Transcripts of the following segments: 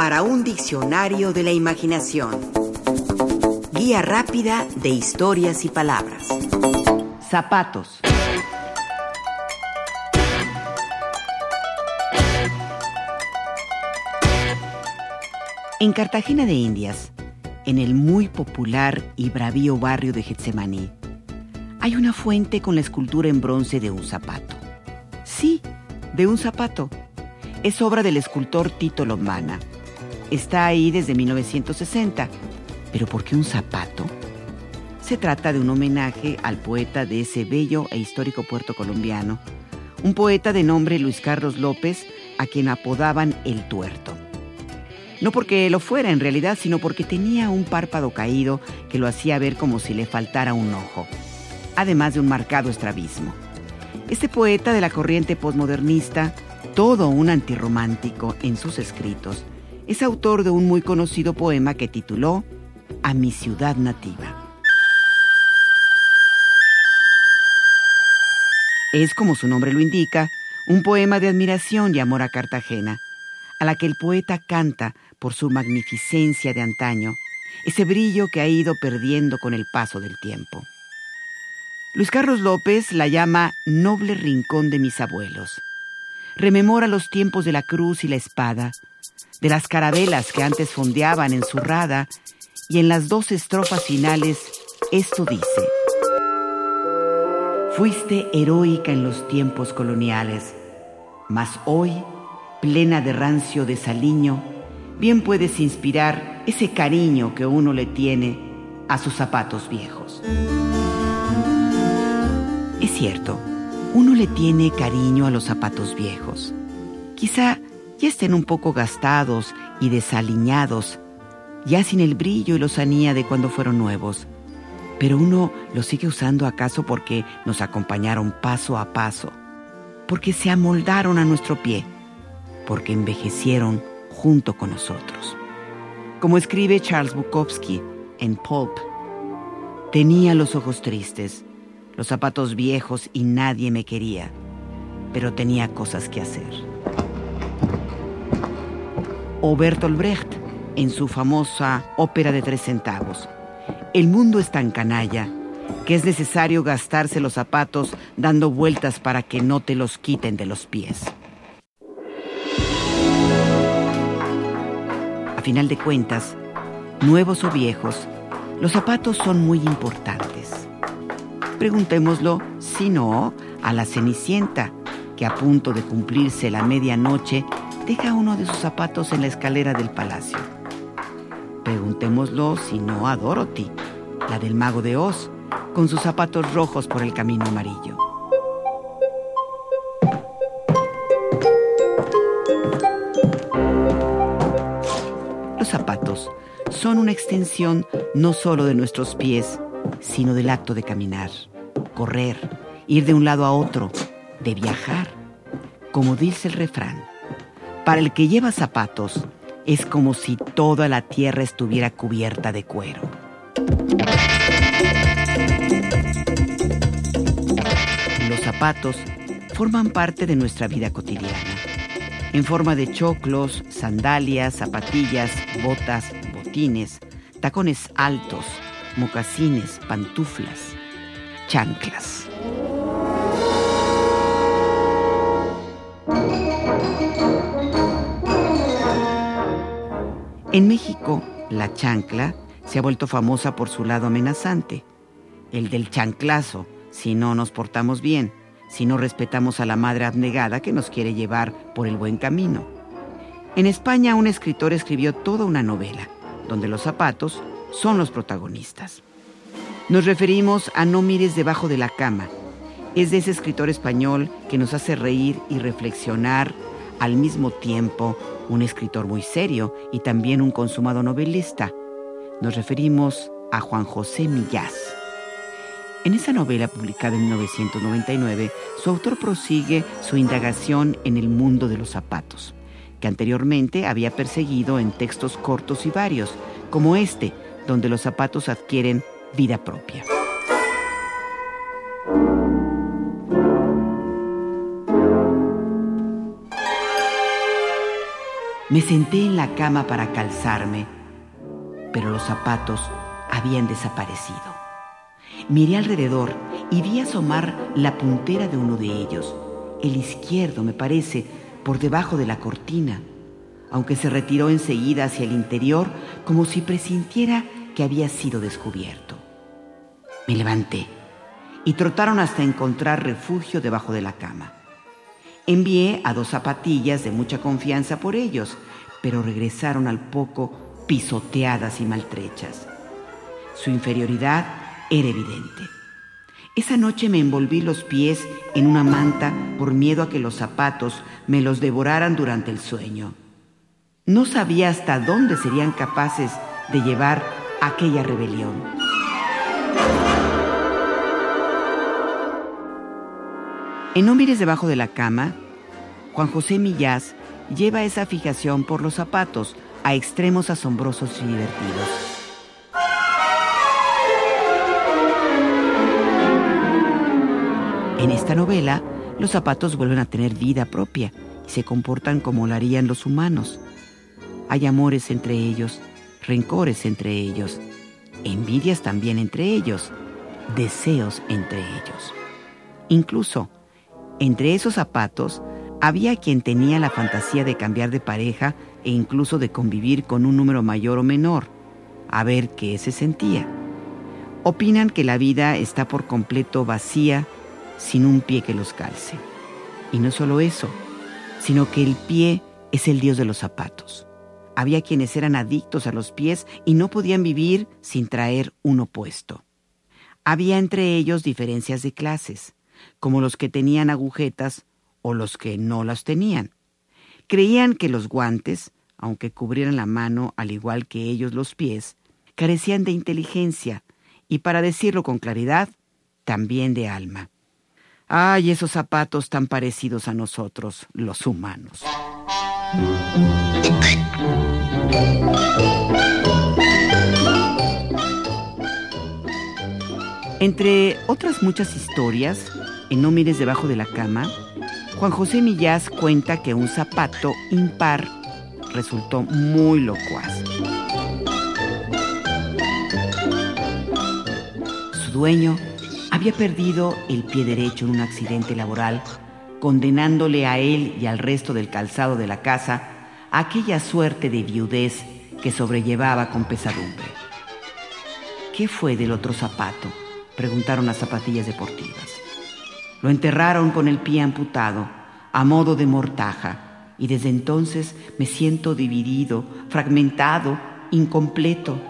para un diccionario de la imaginación. Guía rápida de historias y palabras. Zapatos. En Cartagena de Indias, en el muy popular y bravío barrio de Getsemaní, hay una fuente con la escultura en bronce de un zapato. Sí, de un zapato. Es obra del escultor Tito Lombana. Está ahí desde 1960. ¿Pero por qué un zapato? Se trata de un homenaje al poeta de ese bello e histórico puerto colombiano, un poeta de nombre Luis Carlos López, a quien apodaban El Tuerto. No porque lo fuera en realidad, sino porque tenía un párpado caído que lo hacía ver como si le faltara un ojo, además de un marcado estrabismo. Este poeta de la corriente posmodernista, todo un antirromántico en sus escritos, es autor de un muy conocido poema que tituló A mi ciudad nativa. Es, como su nombre lo indica, un poema de admiración y amor a Cartagena, a la que el poeta canta por su magnificencia de antaño, ese brillo que ha ido perdiendo con el paso del tiempo. Luis Carlos López la llama Noble Rincón de mis abuelos. Rememora los tiempos de la cruz y la espada, de las carabelas que antes fondeaban en su rada, y en las dos estrofas finales esto dice. Fuiste heroica en los tiempos coloniales, mas hoy, plena de rancio desaliño, bien puedes inspirar ese cariño que uno le tiene a sus zapatos viejos. Es cierto, uno le tiene cariño a los zapatos viejos. Quizá ya estén un poco gastados y desaliñados, ya sin el brillo y lozanía de cuando fueron nuevos. Pero uno los sigue usando acaso porque nos acompañaron paso a paso, porque se amoldaron a nuestro pie, porque envejecieron junto con nosotros. Como escribe Charles Bukowski en Pulp, tenía los ojos tristes, los zapatos viejos y nadie me quería, pero tenía cosas que hacer. O Bertolt en su famosa ópera de tres centavos. El mundo es tan canalla que es necesario gastarse los zapatos dando vueltas para que no te los quiten de los pies. A final de cuentas, nuevos o viejos, los zapatos son muy importantes. Preguntémoslo, si no, a la Cenicienta, que a punto de cumplirse la medianoche deja uno de sus zapatos en la escalera del palacio. Preguntémoslo, si no, a Dorothy, la del mago de Oz, con sus zapatos rojos por el camino amarillo. Los zapatos son una extensión no solo de nuestros pies, sino del acto de caminar, correr, ir de un lado a otro, de viajar. Como dice el refrán, para el que lleva zapatos es como si toda la tierra estuviera cubierta de cuero. Los zapatos forman parte de nuestra vida cotidiana, en forma de choclos, sandalias, zapatillas, botas, botines, tacones altos, mocasines, pantuflas, chanclas. En México, la chancla se ha vuelto famosa por su lado amenazante, el del chanclazo, si no nos portamos bien, si no respetamos a la madre abnegada que nos quiere llevar por el buen camino. En España un escritor escribió toda una novela, donde los zapatos son los protagonistas. Nos referimos a No mires debajo de la cama. Es de ese escritor español que nos hace reír y reflexionar al mismo tiempo, un escritor muy serio y también un consumado novelista. Nos referimos a Juan José Millás. En esa novela publicada en 1999, su autor prosigue su indagación en el mundo de los zapatos, que anteriormente había perseguido en textos cortos y varios, como este, donde los zapatos adquieren vida propia. Me senté en la cama para calzarme, pero los zapatos habían desaparecido. Miré alrededor y vi asomar la puntera de uno de ellos, el izquierdo, me parece, por debajo de la cortina, aunque se retiró enseguida hacia el interior como si presintiera que había sido descubierto. Me levanté y trotaron hasta encontrar refugio debajo de la cama. Envié a dos zapatillas de mucha confianza por ellos, pero regresaron al poco pisoteadas y maltrechas. Su inferioridad era evidente. Esa noche me envolví los pies en una manta por miedo a que los zapatos me los devoraran durante el sueño. No sabía hasta dónde serían capaces de llevar aquella rebelión. En No mires debajo de la cama, Juan José Millás lleva esa fijación por los zapatos a extremos asombrosos y divertidos. En esta novela, los zapatos vuelven a tener vida propia y se comportan como lo harían los humanos. Hay amores entre ellos, rencores entre ellos, envidias también entre ellos, deseos entre ellos. Incluso, entre esos zapatos, había quien tenía la fantasía de cambiar de pareja e incluso de convivir con un número mayor o menor, a ver qué se sentía. Opinan que la vida está por completo vacía sin un pie que los calce. Y no solo eso, sino que el pie es el dios de los zapatos. Había quienes eran adictos a los pies y no podían vivir sin traer uno puesto. Había entre ellos diferencias de clases, como los que tenían agujetas o los que no las tenían. Creían que los guantes, aunque cubrieran la mano al igual que ellos los pies, carecían de inteligencia y, para decirlo con claridad, también de alma. Ay, esos zapatos tan parecidos a nosotros, los humanos. Entre otras muchas historias, en No mires debajo de la cama, Juan José Millás cuenta que un zapato impar resultó muy locuaz. Su dueño había perdido el pie derecho en un accidente laboral, condenándole a él y al resto del calzado de la casa a aquella suerte de viudez que sobrellevaba con pesadumbre. ¿Qué fue del otro zapato? preguntaron las zapatillas deportivas. Lo enterraron con el pie amputado, a modo de mortaja, y desde entonces me siento dividido, fragmentado, incompleto.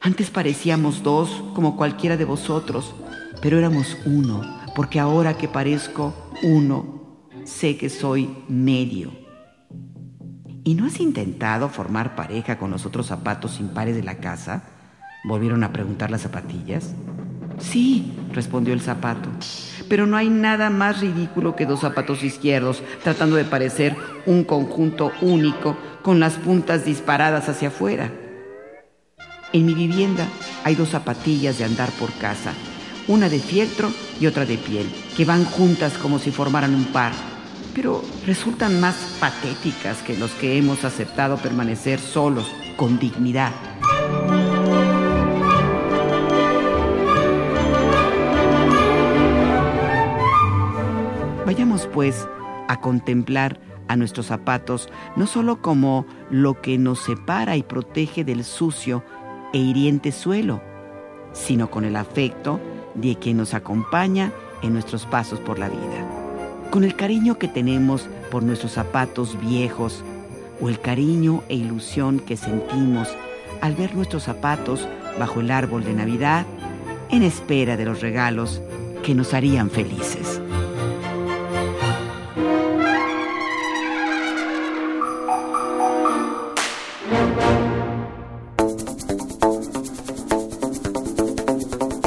Antes parecíamos dos, como cualquiera de vosotros, pero éramos uno, porque ahora que parezco uno, sé que soy medio. ¿Y no has intentado formar pareja con los otros zapatos impares de la casa? Volvieron a preguntar las zapatillas. Sí, respondió el zapato, pero no hay nada más ridículo que dos zapatos izquierdos tratando de parecer un conjunto único con las puntas disparadas hacia afuera. En mi vivienda hay dos zapatillas de andar por casa una de fieltro y otra de piel, que van juntas como si formaran un par, pero resultan más patéticas que los que hemos aceptado permanecer solos, con dignidad. Vayamos pues a contemplar a nuestros zapatos no solo como lo que nos separa y protege del sucio e hiriente suelo, sino con el afecto de quien nos acompaña en nuestros pasos por la vida. Con el cariño que tenemos por nuestros zapatos viejos o el cariño e ilusión que sentimos al ver nuestros zapatos bajo el árbol de Navidad en espera de los regalos que nos harían felices.